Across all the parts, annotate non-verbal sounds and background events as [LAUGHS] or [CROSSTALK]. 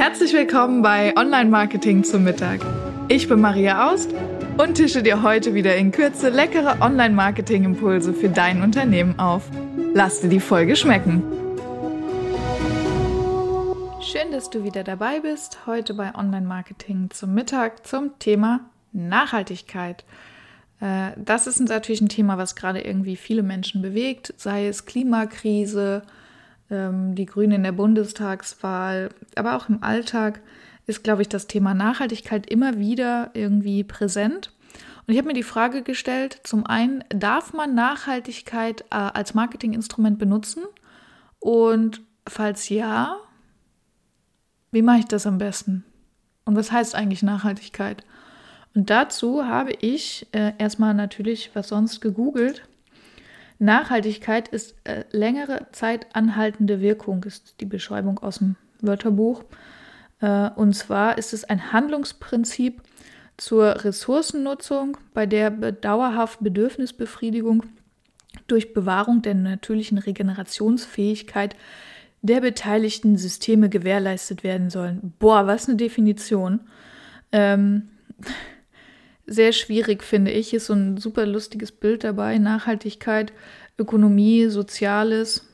Herzlich willkommen bei Online Marketing zum Mittag. Ich bin Maria Aust und tische dir heute wieder in Kürze leckere Online Marketing Impulse für dein Unternehmen auf. Lass dir die Folge schmecken. Schön, dass du wieder dabei bist. Heute bei Online Marketing zum Mittag zum Thema Nachhaltigkeit. Äh, das ist natürlich ein Thema, was gerade irgendwie viele Menschen bewegt, sei es Klimakrise, die Grünen in der Bundestagswahl, aber auch im Alltag ist, glaube ich, das Thema Nachhaltigkeit immer wieder irgendwie präsent. Und ich habe mir die Frage gestellt, zum einen, darf man Nachhaltigkeit äh, als Marketinginstrument benutzen? Und falls ja, wie mache ich das am besten? Und was heißt eigentlich Nachhaltigkeit? Und dazu habe ich äh, erstmal natürlich was sonst gegoogelt Nachhaltigkeit ist äh, längere Zeit anhaltende Wirkung, ist die Beschreibung aus dem Wörterbuch. Äh, und zwar ist es ein Handlungsprinzip zur Ressourcennutzung, bei der dauerhaft Bedürfnisbefriedigung durch Bewahrung der natürlichen Regenerationsfähigkeit der beteiligten Systeme gewährleistet werden sollen. Boah, was eine Definition. Ähm, sehr schwierig, finde ich. Ist so ein super lustiges Bild dabei. Nachhaltigkeit, Ökonomie, Soziales,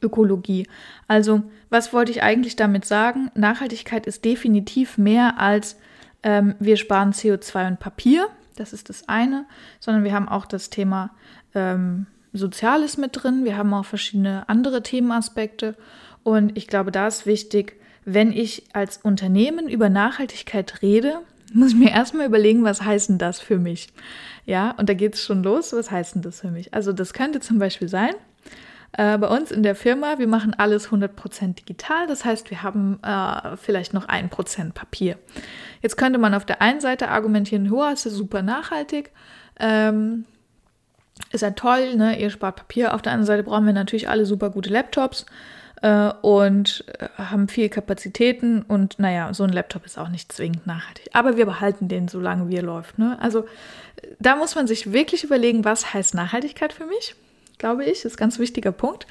Ökologie. Also, was wollte ich eigentlich damit sagen? Nachhaltigkeit ist definitiv mehr als ähm, wir sparen CO2 und Papier. Das ist das eine, sondern wir haben auch das Thema ähm, Soziales mit drin. Wir haben auch verschiedene andere Themenaspekte. Und ich glaube, da ist wichtig, wenn ich als Unternehmen über Nachhaltigkeit rede, muss ich mir erstmal überlegen, was heißt denn das für mich? Ja, und da geht es schon los, was heißt denn das für mich? Also das könnte zum Beispiel sein, äh, bei uns in der Firma, wir machen alles 100% digital, das heißt, wir haben äh, vielleicht noch 1% Papier. Jetzt könnte man auf der einen Seite argumentieren, hoa, ist ja super nachhaltig, ähm, ist ja toll, ne? ihr spart Papier. Auf der anderen Seite brauchen wir natürlich alle super gute Laptops äh, und äh, haben viel Kapazitäten und naja, so ein Laptop ist auch nicht zwingend nachhaltig. Aber wir behalten den, solange wie er läuft. Ne? Also da muss man sich wirklich überlegen, was heißt Nachhaltigkeit für mich, glaube ich, ist ein ganz wichtiger Punkt.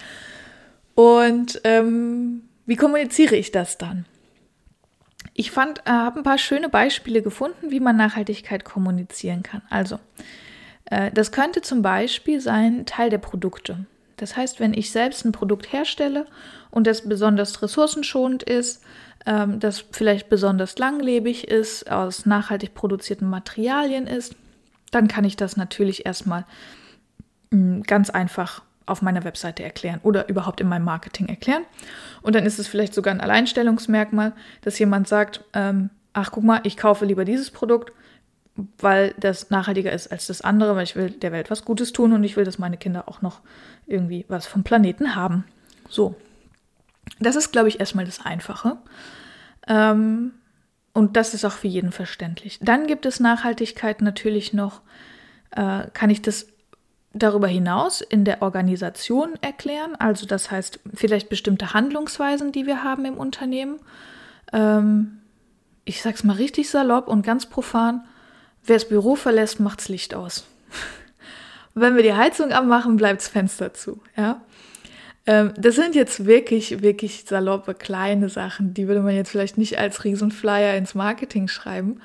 Und ähm, wie kommuniziere ich das dann? Ich fand, äh, habe ein paar schöne Beispiele gefunden, wie man Nachhaltigkeit kommunizieren kann. Also, äh, das könnte zum Beispiel sein Teil der Produkte. Das heißt, wenn ich selbst ein Produkt herstelle und das besonders ressourcenschonend ist, ähm, das vielleicht besonders langlebig ist, aus nachhaltig produzierten Materialien ist, dann kann ich das natürlich erstmal mm, ganz einfach auf meiner Webseite erklären oder überhaupt in meinem Marketing erklären. Und dann ist es vielleicht sogar ein Alleinstellungsmerkmal, dass jemand sagt, ähm, ach guck mal, ich kaufe lieber dieses Produkt, weil das nachhaltiger ist als das andere, weil ich will der Welt was Gutes tun und ich will, dass meine Kinder auch noch irgendwie was vom Planeten haben. So. Das ist, glaube ich, erstmal das Einfache. Ähm, und das ist auch für jeden verständlich. Dann gibt es Nachhaltigkeit natürlich noch, äh, kann ich das darüber hinaus in der Organisation erklären. Also das heißt vielleicht bestimmte Handlungsweisen, die wir haben im Unternehmen. Ähm, ich sage es mal richtig salopp und ganz profan. Wer das Büro verlässt, macht's Licht aus. [LAUGHS] Wenn wir die Heizung abmachen, bleibt's Fenster zu. Ja? Ähm, das sind jetzt wirklich, wirklich saloppe kleine Sachen, die würde man jetzt vielleicht nicht als Riesenflyer ins Marketing schreiben.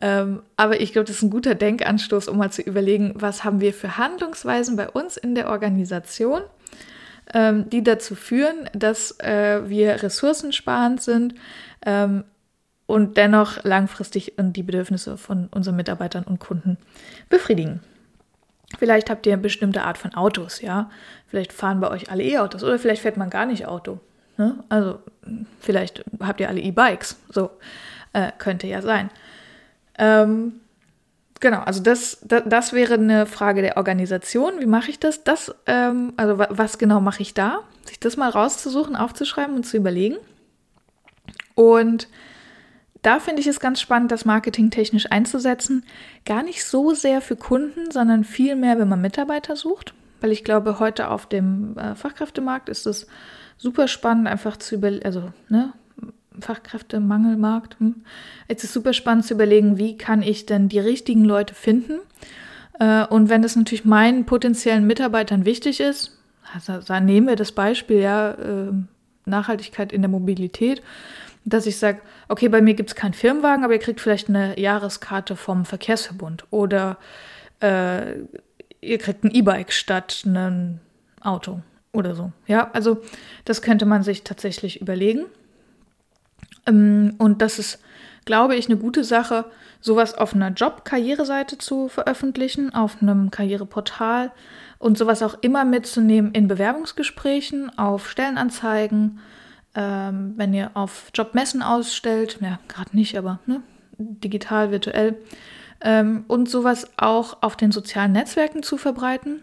Ähm, aber ich glaube, das ist ein guter Denkanstoß, um mal zu überlegen, was haben wir für Handlungsweisen bei uns in der Organisation, ähm, die dazu führen, dass äh, wir ressourcensparend sind, ähm, und dennoch langfristig die Bedürfnisse von unseren Mitarbeitern und Kunden befriedigen. Vielleicht habt ihr eine bestimmte Art von Autos, ja. Vielleicht fahren bei euch alle E-Autos oder vielleicht fährt man gar nicht Auto. Ne? Also vielleicht habt ihr alle E-Bikes. So äh, könnte ja sein. Ähm, genau, also das, das, das, wäre eine Frage der Organisation. Wie mache ich das? Das, ähm, also was genau mache ich da? Sich das mal rauszusuchen, aufzuschreiben und zu überlegen. Und da finde ich es ganz spannend, das marketingtechnisch einzusetzen. Gar nicht so sehr für Kunden, sondern viel mehr, wenn man Mitarbeiter sucht. Weil ich glaube, heute auf dem äh, Fachkräftemarkt ist es super spannend, einfach zu überlegen, also, ne, Fachkräftemangelmarkt. Hm. Es ist super spannend zu überlegen, wie kann ich denn die richtigen Leute finden. Äh, und wenn das natürlich meinen potenziellen Mitarbeitern wichtig ist, also, dann nehmen wir das Beispiel, ja, äh, Nachhaltigkeit in der Mobilität, dass ich sage, okay, bei mir gibt es keinen Firmenwagen, aber ihr kriegt vielleicht eine Jahreskarte vom Verkehrsverbund oder äh, ihr kriegt ein E-Bike statt ein Auto oder so. Ja, also das könnte man sich tatsächlich überlegen. Ähm, und das ist, glaube ich, eine gute Sache, sowas auf einer Job-Karriereseite zu veröffentlichen, auf einem Karriereportal und sowas auch immer mitzunehmen in Bewerbungsgesprächen, auf Stellenanzeigen, ähm, wenn ihr auf Jobmessen ausstellt, ja, gerade nicht, aber ne, digital, virtuell, ähm, und sowas auch auf den sozialen Netzwerken zu verbreiten.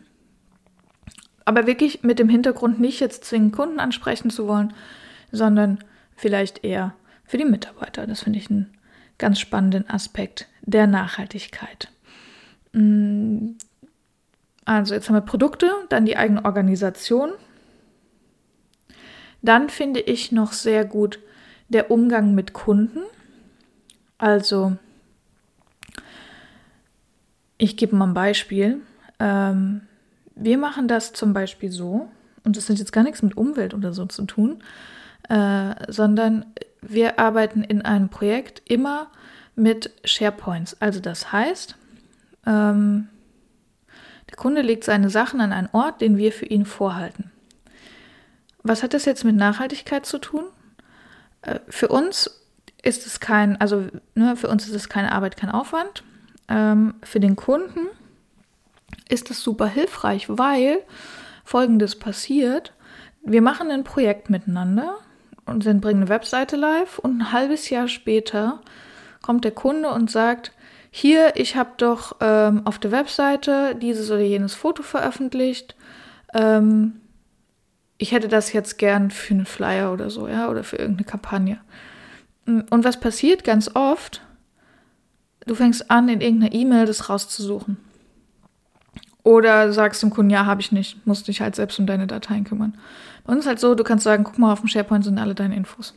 Aber wirklich mit dem Hintergrund nicht jetzt zwingend Kunden ansprechen zu wollen, sondern vielleicht eher für die Mitarbeiter. Das finde ich einen ganz spannenden Aspekt der Nachhaltigkeit. Mm, also jetzt haben wir Produkte, dann die eigene Organisation. Dann finde ich noch sehr gut der Umgang mit Kunden. Also ich gebe mal ein Beispiel. Ähm, wir machen das zum Beispiel so, und das hat jetzt gar nichts mit Umwelt oder so zu tun, äh, sondern wir arbeiten in einem Projekt immer mit SharePoints. Also das heißt, ähm, der Kunde legt seine Sachen an einen Ort, den wir für ihn vorhalten. Was hat das jetzt mit Nachhaltigkeit zu tun? Äh, für uns ist es kein, also ne, für uns ist es keine Arbeit, kein Aufwand. Ähm, für den Kunden ist es super hilfreich, weil folgendes passiert. Wir machen ein Projekt miteinander und sind, bringen eine Webseite live und ein halbes Jahr später kommt der Kunde und sagt, hier, ich habe doch ähm, auf der Webseite dieses oder jenes Foto veröffentlicht. Ähm, ich hätte das jetzt gern für einen Flyer oder so, ja, oder für irgendeine Kampagne. Und was passiert ganz oft? Du fängst an, in irgendeiner E-Mail das rauszusuchen. Oder sagst dem Kunden, ja, habe ich nicht, musst dich halt selbst um deine Dateien kümmern. Bei uns ist halt so, du kannst sagen, guck mal, auf dem SharePoint sind alle deine Infos.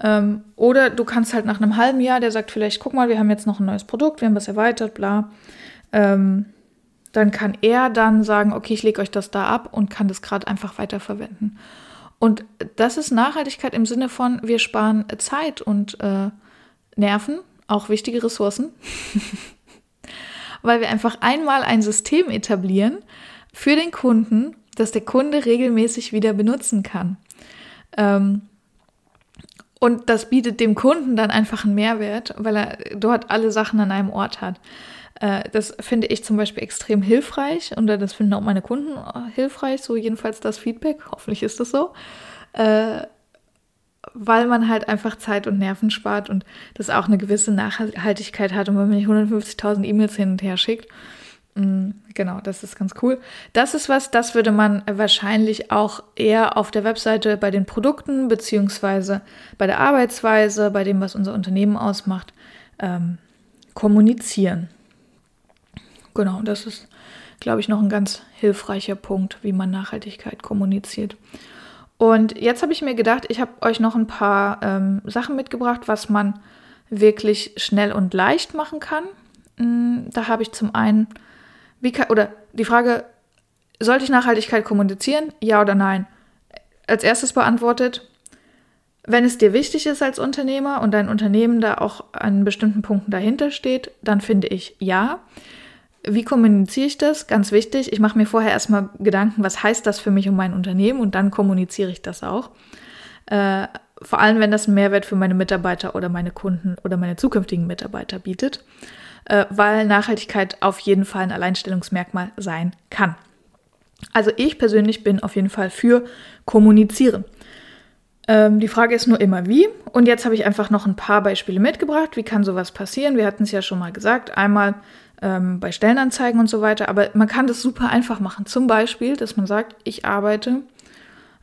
Ähm, oder du kannst halt nach einem halben Jahr, der sagt vielleicht, guck mal, wir haben jetzt noch ein neues Produkt, wir haben was erweitert, bla. Ähm, dann kann er dann sagen, okay, ich lege euch das da ab und kann das gerade einfach weiterverwenden. Und das ist Nachhaltigkeit im Sinne von, wir sparen Zeit und äh, Nerven, auch wichtige Ressourcen. [LAUGHS] weil wir einfach einmal ein System etablieren für den Kunden, das der Kunde regelmäßig wieder benutzen kann. Ähm, und das bietet dem Kunden dann einfach einen Mehrwert, weil er dort alle Sachen an einem Ort hat. Äh, das finde ich zum Beispiel extrem hilfreich und das finden auch meine Kunden äh, hilfreich, so jedenfalls das Feedback. Hoffentlich ist das so. Äh, weil man halt einfach Zeit und Nerven spart und das auch eine gewisse Nachhaltigkeit hat und wenn man nicht 150.000 E-Mails hin und her schickt. Mm, genau, das ist ganz cool. Das ist was, das würde man wahrscheinlich auch eher auf der Webseite bei den Produkten beziehungsweise bei der Arbeitsweise, bei dem, was unser Unternehmen ausmacht, ähm, kommunizieren. Genau, das ist, glaube ich, noch ein ganz hilfreicher Punkt, wie man Nachhaltigkeit kommuniziert. Und jetzt habe ich mir gedacht, ich habe euch noch ein paar ähm, Sachen mitgebracht, was man wirklich schnell und leicht machen kann. Mm, da habe ich zum einen, wie kann, oder die Frage, sollte ich Nachhaltigkeit kommunizieren? Ja oder nein? Als erstes beantwortet, wenn es dir wichtig ist als Unternehmer und dein Unternehmen da auch an bestimmten Punkten dahinter steht, dann finde ich ja. Wie kommuniziere ich das? Ganz wichtig. Ich mache mir vorher erstmal Gedanken, was heißt das für mich und mein Unternehmen und dann kommuniziere ich das auch. Äh, vor allem, wenn das einen Mehrwert für meine Mitarbeiter oder meine Kunden oder meine zukünftigen Mitarbeiter bietet, äh, weil Nachhaltigkeit auf jeden Fall ein Alleinstellungsmerkmal sein kann. Also ich persönlich bin auf jeden Fall für Kommunizieren. Ähm, die Frage ist nur immer wie. Und jetzt habe ich einfach noch ein paar Beispiele mitgebracht. Wie kann sowas passieren? Wir hatten es ja schon mal gesagt. Einmal ähm, bei Stellenanzeigen und so weiter. Aber man kann das super einfach machen. Zum Beispiel, dass man sagt, ich arbeite,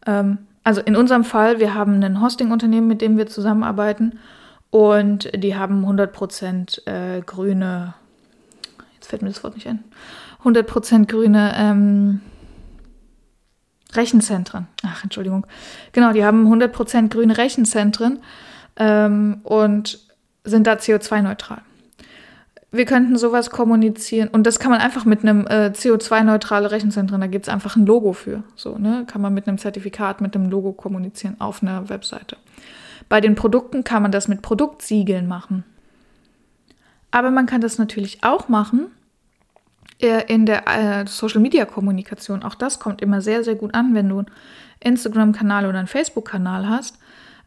ähm, also in unserem Fall, wir haben ein Hosting-Unternehmen, mit dem wir zusammenarbeiten und die haben 100% äh, grüne, jetzt fällt mir das Wort nicht ein, 100% grüne ähm, Rechenzentren. Ach, Entschuldigung. Genau, die haben 100% grüne Rechenzentren ähm, und sind da CO2-neutral wir könnten sowas kommunizieren und das kann man einfach mit einem äh, CO2-neutrale Rechenzentren, da gibt es einfach ein Logo für. So, ne? Kann man mit einem Zertifikat, mit einem Logo kommunizieren auf einer Webseite. Bei den Produkten kann man das mit Produktsiegeln machen. Aber man kann das natürlich auch machen äh, in der äh, Social-Media-Kommunikation. Auch das kommt immer sehr, sehr gut an, wenn du einen Instagram-Kanal oder einen Facebook-Kanal hast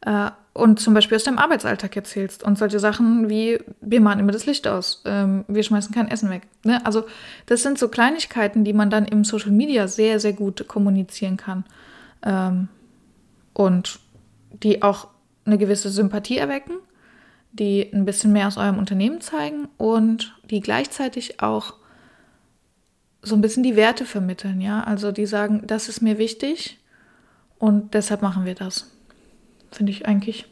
äh, und zum Beispiel aus deinem Arbeitsalltag erzählst und solche Sachen wie, wir machen immer das Licht aus, ähm, wir schmeißen kein Essen weg. Ne? Also das sind so Kleinigkeiten, die man dann im Social Media sehr, sehr gut kommunizieren kann ähm, und die auch eine gewisse Sympathie erwecken, die ein bisschen mehr aus eurem Unternehmen zeigen und die gleichzeitig auch so ein bisschen die Werte vermitteln, ja. Also die sagen, das ist mir wichtig und deshalb machen wir das. Finde ich eigentlich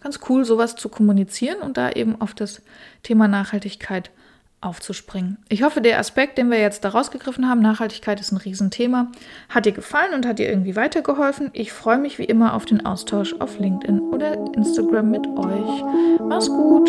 ganz cool, sowas zu kommunizieren und da eben auf das Thema Nachhaltigkeit aufzuspringen. Ich hoffe, der Aspekt, den wir jetzt da rausgegriffen haben, Nachhaltigkeit ist ein Riesenthema, hat dir gefallen und hat dir irgendwie weitergeholfen. Ich freue mich wie immer auf den Austausch auf LinkedIn oder Instagram mit euch. Mach's gut!